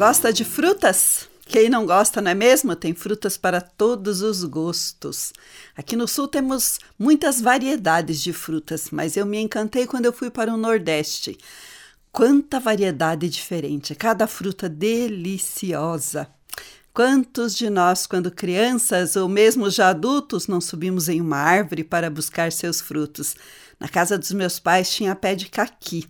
Gosta de frutas? Quem não gosta, não é mesmo? Tem frutas para todos os gostos. Aqui no sul temos muitas variedades de frutas, mas eu me encantei quando eu fui para o Nordeste. Quanta variedade diferente, cada fruta deliciosa. Quantos de nós, quando crianças ou mesmo já adultos, não subimos em uma árvore para buscar seus frutos? Na casa dos meus pais tinha pé de caqui.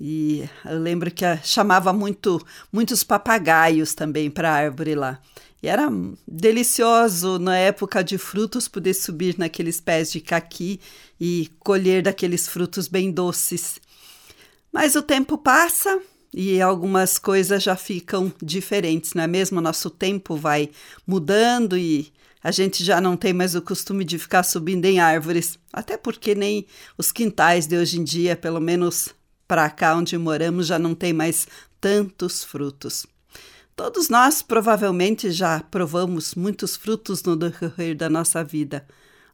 E eu lembro que chamava muito, muitos papagaios também para a árvore lá. E era delicioso na época de frutos poder subir naqueles pés de caqui e colher daqueles frutos bem doces. Mas o tempo passa e algumas coisas já ficam diferentes, não é mesmo? Nosso tempo vai mudando e a gente já não tem mais o costume de ficar subindo em árvores, até porque nem os quintais de hoje em dia, pelo menos para cá onde moramos, já não tem mais tantos frutos. Todos nós provavelmente já provamos muitos frutos no decorrer da nossa vida.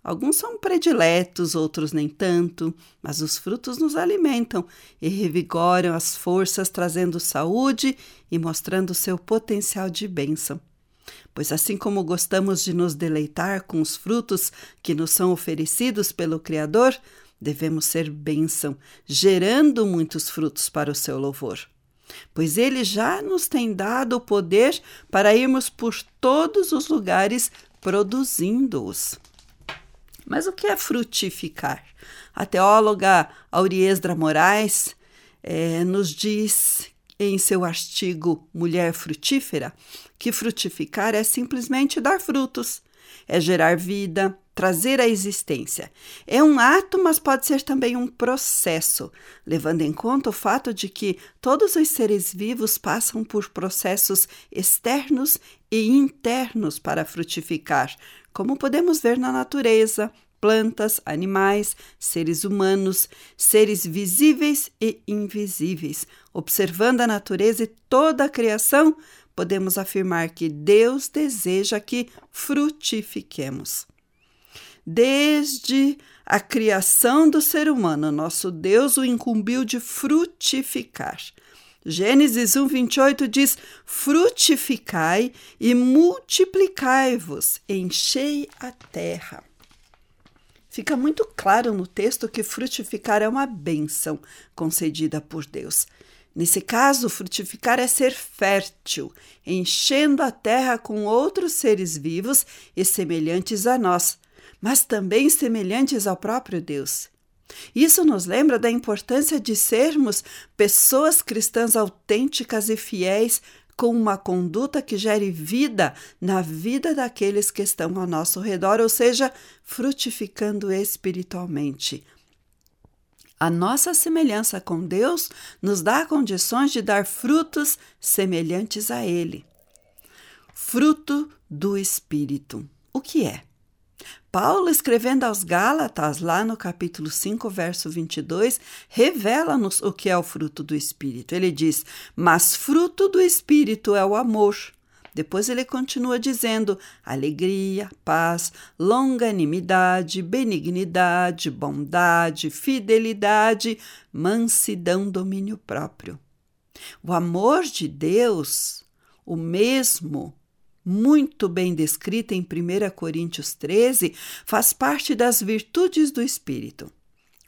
Alguns são prediletos, outros nem tanto, mas os frutos nos alimentam e revigoram as forças, trazendo saúde e mostrando seu potencial de bênção. Pois assim como gostamos de nos deleitar com os frutos que nos são oferecidos pelo Criador, devemos ser bênção, gerando muitos frutos para o seu louvor. Pois ele já nos tem dado o poder para irmos por todos os lugares produzindo-os. Mas o que é frutificar? A teóloga Auriesdra Moraes eh, nos diz em seu artigo Mulher Frutífera que frutificar é simplesmente dar frutos, é gerar vida, trazer à existência. É um ato, mas pode ser também um processo, levando em conta o fato de que todos os seres vivos passam por processos externos e internos para frutificar, como podemos ver na natureza, plantas, animais, seres humanos, seres visíveis e invisíveis. Observando a natureza e toda a criação, podemos afirmar que Deus deseja que frutifiquemos. Desde a criação do ser humano, nosso Deus o incumbiu de frutificar. Gênesis 1, 28 diz: Frutificai e multiplicai-vos, enchei a terra. Fica muito claro no texto que frutificar é uma bênção concedida por Deus. Nesse caso, frutificar é ser fértil, enchendo a terra com outros seres vivos e semelhantes a nós, mas também semelhantes ao próprio Deus. Isso nos lembra da importância de sermos pessoas cristãs autênticas e fiéis com uma conduta que gere vida na vida daqueles que estão ao nosso redor, ou seja, frutificando espiritualmente. A nossa semelhança com Deus nos dá condições de dar frutos semelhantes a Ele. Fruto do Espírito. O que é? Paulo, escrevendo aos Gálatas, lá no capítulo 5, verso 22, revela-nos o que é o fruto do Espírito. Ele diz: Mas fruto do Espírito é o amor. Depois ele continua dizendo: alegria, paz, longanimidade, benignidade, bondade, fidelidade, mansidão, domínio próprio. O amor de Deus, o mesmo muito bem descrita em 1 Coríntios 13, faz parte das virtudes do Espírito.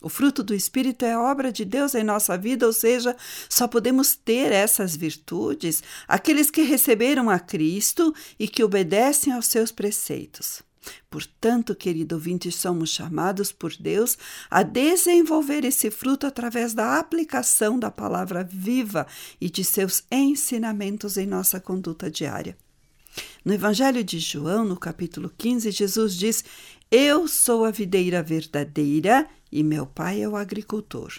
O fruto do Espírito é obra de Deus em nossa vida, ou seja, só podemos ter essas virtudes aqueles que receberam a Cristo e que obedecem aos seus preceitos. Portanto, querido ouvinte, somos chamados por Deus a desenvolver esse fruto através da aplicação da palavra viva e de seus ensinamentos em nossa conduta diária. No Evangelho de João, no capítulo 15, Jesus diz: Eu sou a videira verdadeira e meu pai é o agricultor.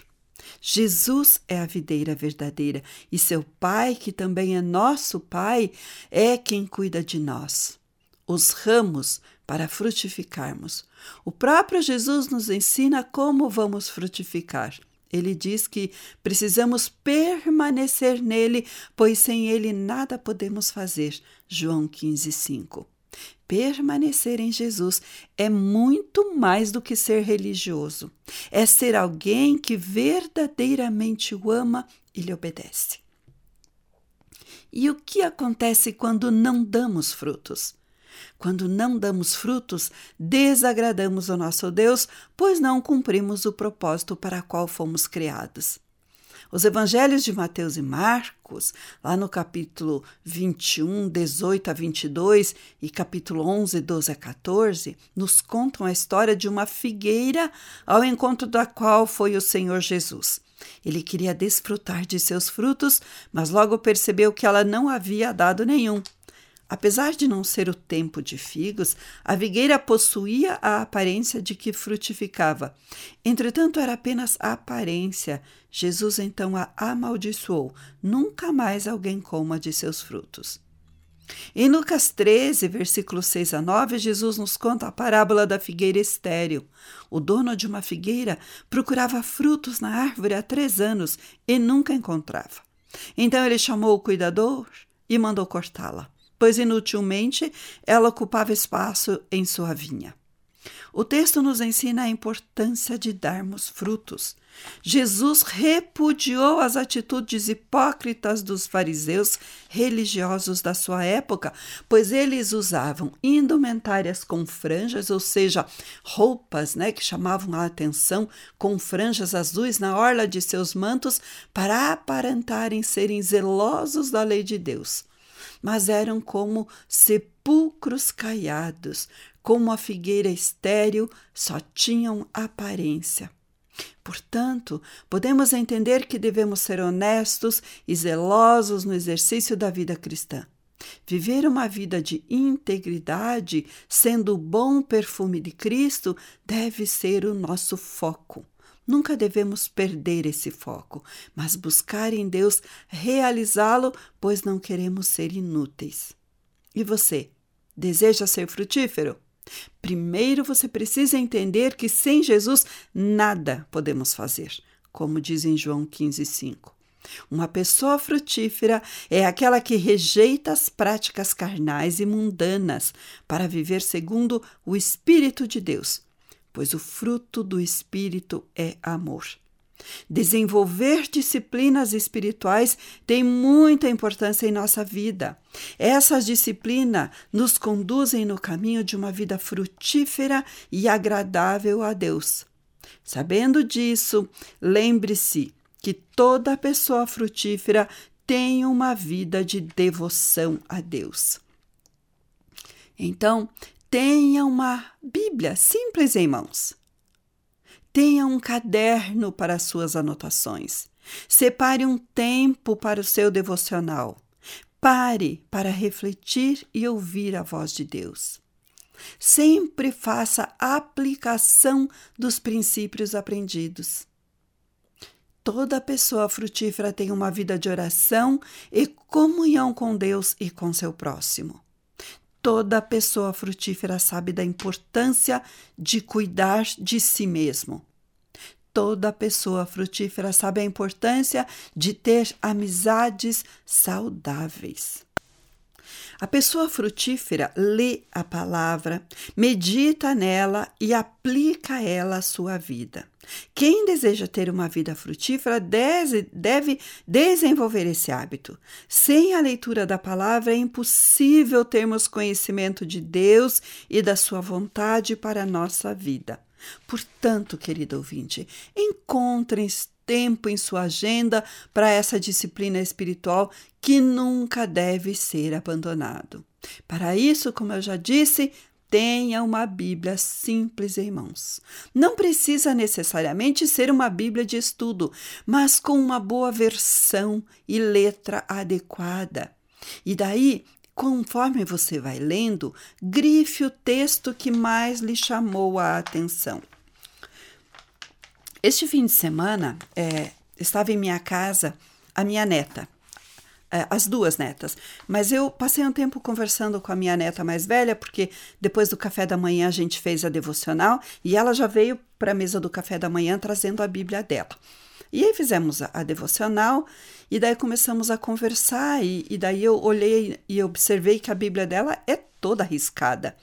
Jesus é a videira verdadeira e seu pai, que também é nosso pai, é quem cuida de nós. Os ramos para frutificarmos. O próprio Jesus nos ensina como vamos frutificar. Ele diz que precisamos permanecer nele, pois sem ele nada podemos fazer. João 15, 5. Permanecer em Jesus é muito mais do que ser religioso. É ser alguém que verdadeiramente o ama e lhe obedece. E o que acontece quando não damos frutos? Quando não damos frutos, desagradamos o nosso Deus, pois não cumprimos o propósito para qual fomos criados. Os evangelhos de Mateus e Marcos, lá no capítulo 21, 18 a 22 e capítulo 11, 12 a 14, nos contam a história de uma figueira ao encontro da qual foi o Senhor Jesus. Ele queria desfrutar de seus frutos, mas logo percebeu que ela não havia dado nenhum. Apesar de não ser o tempo de figos, a figueira possuía a aparência de que frutificava. Entretanto, era apenas a aparência. Jesus então a amaldiçoou. Nunca mais alguém coma de seus frutos. Em Lucas 13, versículos 6 a 9, Jesus nos conta a parábola da figueira estéril. O dono de uma figueira procurava frutos na árvore há três anos e nunca encontrava. Então ele chamou o cuidador e mandou cortá-la pois inutilmente ela ocupava espaço em sua vinha. O texto nos ensina a importância de darmos frutos. Jesus repudiou as atitudes hipócritas dos fariseus religiosos da sua época, pois eles usavam indumentárias com franjas, ou seja, roupas né, que chamavam a atenção com franjas azuis na orla de seus mantos para aparentarem serem zelosos da lei de Deus mas eram como sepulcros caiados, como a figueira estéril, só tinham aparência. Portanto, podemos entender que devemos ser honestos e zelosos no exercício da vida cristã. Viver uma vida de integridade, sendo o bom perfume de Cristo, deve ser o nosso foco. Nunca devemos perder esse foco, mas buscar em Deus realizá-lo, pois não queremos ser inúteis. E você, deseja ser frutífero? Primeiro você precisa entender que sem Jesus nada podemos fazer, como diz em João 15,5. Uma pessoa frutífera é aquela que rejeita as práticas carnais e mundanas para viver segundo o Espírito de Deus pois o fruto do Espírito é amor. Desenvolver disciplinas espirituais tem muita importância em nossa vida. Essas disciplinas nos conduzem no caminho de uma vida frutífera e agradável a Deus. Sabendo disso, lembre-se que toda pessoa frutífera tem uma vida de devoção a Deus. Então, Tenha uma Bíblia simples em mãos. Tenha um caderno para as suas anotações. Separe um tempo para o seu devocional. Pare para refletir e ouvir a voz de Deus. Sempre faça aplicação dos princípios aprendidos. Toda pessoa frutífera tem uma vida de oração e comunhão com Deus e com seu próximo. Toda pessoa frutífera sabe da importância de cuidar de si mesmo. Toda pessoa frutífera sabe a importância de ter amizades saudáveis. A pessoa frutífera lê a palavra, medita nela e aplica ela à sua vida. Quem deseja ter uma vida frutífera deve desenvolver esse hábito. Sem a leitura da palavra é impossível termos conhecimento de Deus e da sua vontade para a nossa vida. Portanto, querido ouvinte, encontre tempo em sua agenda para essa disciplina espiritual que nunca deve ser abandonado. Para isso, como eu já disse, tenha uma Bíblia simples em mãos. Não precisa necessariamente ser uma Bíblia de estudo, mas com uma boa versão e letra adequada. E daí, conforme você vai lendo, grife o texto que mais lhe chamou a atenção. Este fim de semana, é, estava em minha casa a minha neta, as duas netas. Mas eu passei um tempo conversando com a minha neta mais velha, porque depois do café da manhã a gente fez a devocional e ela já veio para a mesa do café da manhã trazendo a Bíblia dela. E aí fizemos a, a devocional e daí começamos a conversar e, e daí eu olhei e observei que a Bíblia dela é toda riscada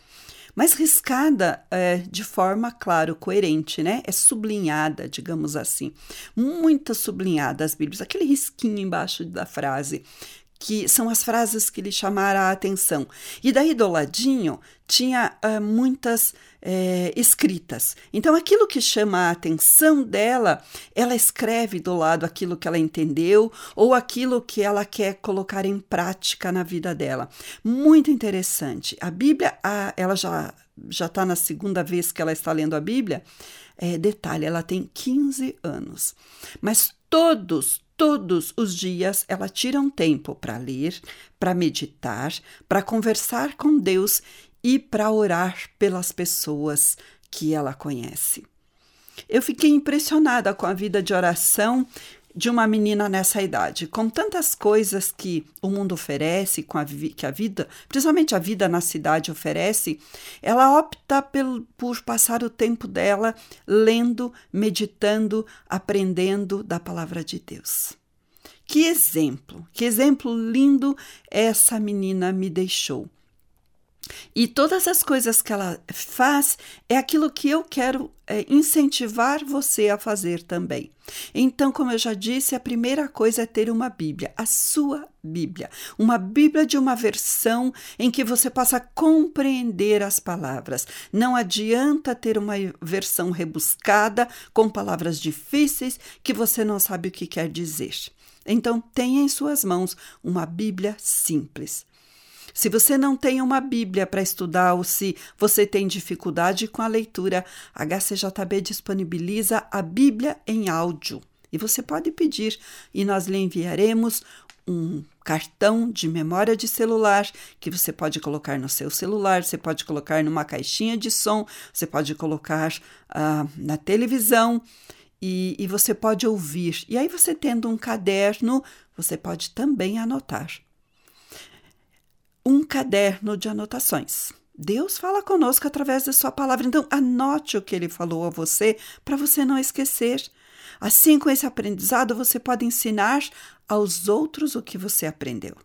mas riscada é, de forma, claro, coerente, né? É sublinhada, digamos assim. Muito sublinhada as Bíblias, aquele risquinho embaixo da frase que são as frases que lhe chamaram a atenção. E daí do ladinho tinha uh, muitas uh, escritas. Então, aquilo que chama a atenção dela, ela escreve do lado aquilo que ela entendeu ou aquilo que ela quer colocar em prática na vida dela. Muito interessante. A Bíblia, a, ela já já está na segunda vez que ela está lendo a Bíblia. É, detalhe, ela tem 15 anos. Mas todos, Todos os dias ela tira um tempo para ler, para meditar, para conversar com Deus e para orar pelas pessoas que ela conhece. Eu fiquei impressionada com a vida de oração de uma menina nessa idade, com tantas coisas que o mundo oferece, com a que a vida, principalmente a vida na cidade oferece, ela opta por, passar o tempo dela lendo, meditando, aprendendo da palavra de Deus. Que exemplo, que exemplo lindo essa menina me deixou. E todas as coisas que ela faz é aquilo que eu quero é, incentivar você a fazer também. Então, como eu já disse, a primeira coisa é ter uma Bíblia, a sua Bíblia, uma Bíblia de uma versão em que você possa compreender as palavras. Não adianta ter uma versão rebuscada com palavras difíceis que você não sabe o que quer dizer. Então, tenha em suas mãos uma Bíblia simples. Se você não tem uma Bíblia para estudar ou se você tem dificuldade com a leitura, a HCJB disponibiliza a Bíblia em áudio. E você pode pedir e nós lhe enviaremos um cartão de memória de celular que você pode colocar no seu celular, você pode colocar numa caixinha de som, você pode colocar uh, na televisão e, e você pode ouvir. E aí, você tendo um caderno, você pode também anotar um caderno de anotações. Deus fala conosco através da sua palavra, então anote o que ele falou a você para você não esquecer. Assim, com esse aprendizado, você pode ensinar aos outros o que você aprendeu.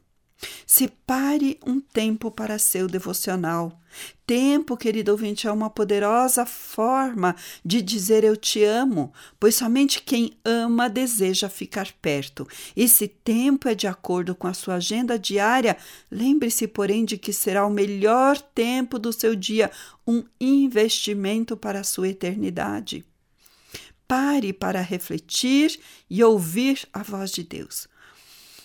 Separe um tempo para seu devocional. Tempo, querido ouvinte, é uma poderosa forma de dizer eu te amo, pois somente quem ama deseja ficar perto. Esse tempo é de acordo com a sua agenda diária. Lembre-se, porém, de que será o melhor tempo do seu dia, um investimento para a sua eternidade. Pare para refletir e ouvir a voz de Deus.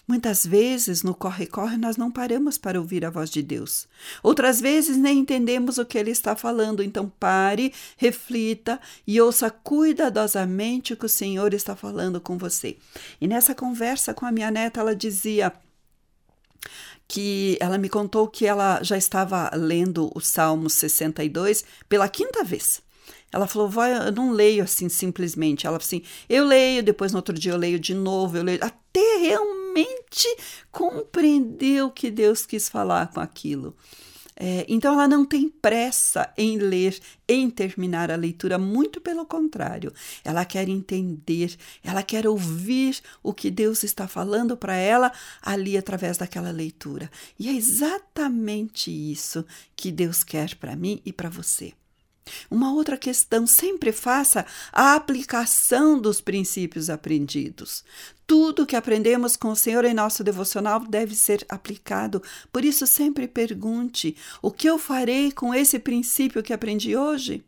Muitas vezes, no corre-corre, nós não paramos para ouvir a voz de Deus. Outras vezes, nem entendemos o que Ele está falando. Então, pare, reflita e ouça cuidadosamente o que o Senhor está falando com você. E nessa conversa com a minha neta, ela dizia que ela me contou que ela já estava lendo o Salmo 62 pela quinta vez. Ela falou, vó, eu não leio assim simplesmente. Ela falou assim, eu leio, depois no outro dia eu leio de novo, eu leio, até realmente compreender o que Deus quis falar com aquilo. É, então ela não tem pressa em ler, em terminar a leitura, muito pelo contrário, ela quer entender, ela quer ouvir o que Deus está falando para ela ali através daquela leitura. E é exatamente isso que Deus quer para mim e para você. Uma outra questão, sempre faça a aplicação dos princípios aprendidos. Tudo que aprendemos com o Senhor em nosso devocional deve ser aplicado. Por isso, sempre pergunte: o que eu farei com esse princípio que aprendi hoje?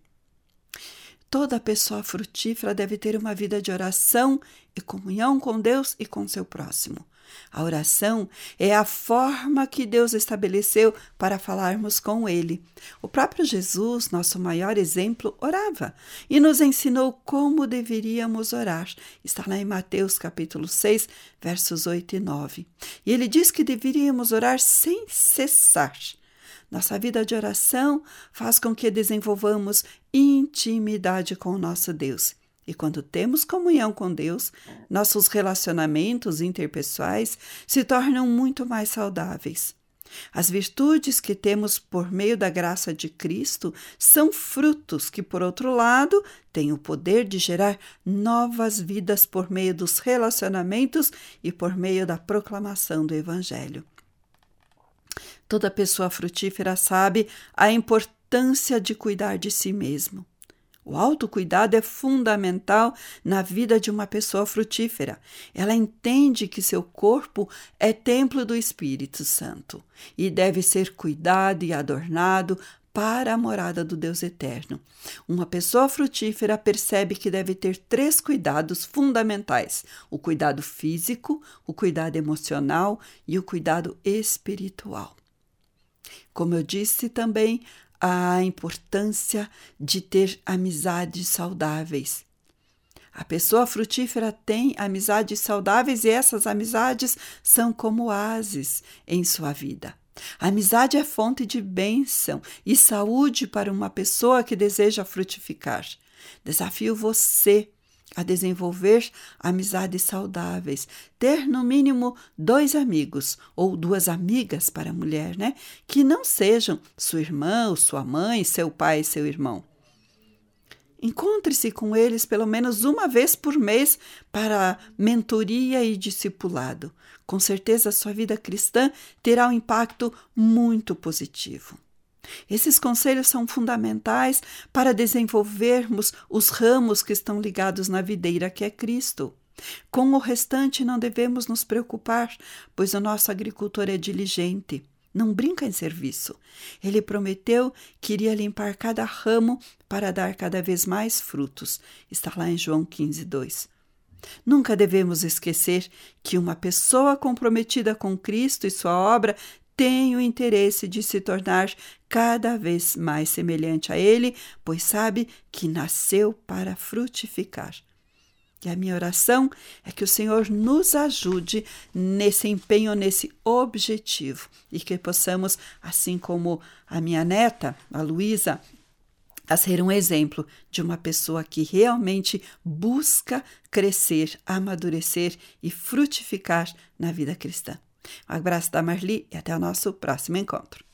Toda pessoa frutífera deve ter uma vida de oração e comunhão com Deus e com seu próximo. A oração é a forma que Deus estabeleceu para falarmos com Ele. O próprio Jesus, nosso maior exemplo, orava e nos ensinou como deveríamos orar. Está lá em Mateus capítulo 6, versos 8 e 9. E ele diz que deveríamos orar sem cessar. Nossa vida de oração faz com que desenvolvamos intimidade com o nosso Deus. E quando temos comunhão com Deus, nossos relacionamentos interpessoais se tornam muito mais saudáveis. As virtudes que temos por meio da graça de Cristo são frutos que, por outro lado, têm o poder de gerar novas vidas por meio dos relacionamentos e por meio da proclamação do Evangelho. Toda pessoa frutífera sabe a importância de cuidar de si mesmo. O autocuidado é fundamental na vida de uma pessoa frutífera. Ela entende que seu corpo é templo do Espírito Santo e deve ser cuidado e adornado para a morada do Deus eterno. Uma pessoa frutífera percebe que deve ter três cuidados fundamentais: o cuidado físico, o cuidado emocional e o cuidado espiritual. Como eu disse também, a importância de ter amizades saudáveis. A pessoa frutífera tem amizades saudáveis e essas amizades são como oásis em sua vida. A amizade é fonte de bênção e saúde para uma pessoa que deseja frutificar. Desafio você a desenvolver amizades saudáveis, ter no mínimo dois amigos ou duas amigas para a mulher, né? Que não sejam sua irmã, ou sua mãe, seu pai seu irmão. Encontre-se com eles pelo menos uma vez por mês para mentoria e discipulado. Com certeza, sua vida cristã terá um impacto muito positivo. Esses conselhos são fundamentais para desenvolvermos os ramos que estão ligados na videira que é Cristo. Com o restante não devemos nos preocupar, pois o nosso agricultor é diligente. Não brinca em serviço. Ele prometeu que iria limpar cada ramo para dar cada vez mais frutos. Está lá em João 15, 2. Nunca devemos esquecer que uma pessoa comprometida com Cristo e sua obra tem o interesse de se tornar cada vez mais semelhante a Ele, pois sabe que nasceu para frutificar. E a minha oração é que o Senhor nos ajude nesse empenho, nesse objetivo, e que possamos, assim como a minha neta, a Luísa, a ser um exemplo de uma pessoa que realmente busca crescer, amadurecer e frutificar na vida cristã. Um abraço da Marli e até o nosso próximo encontro.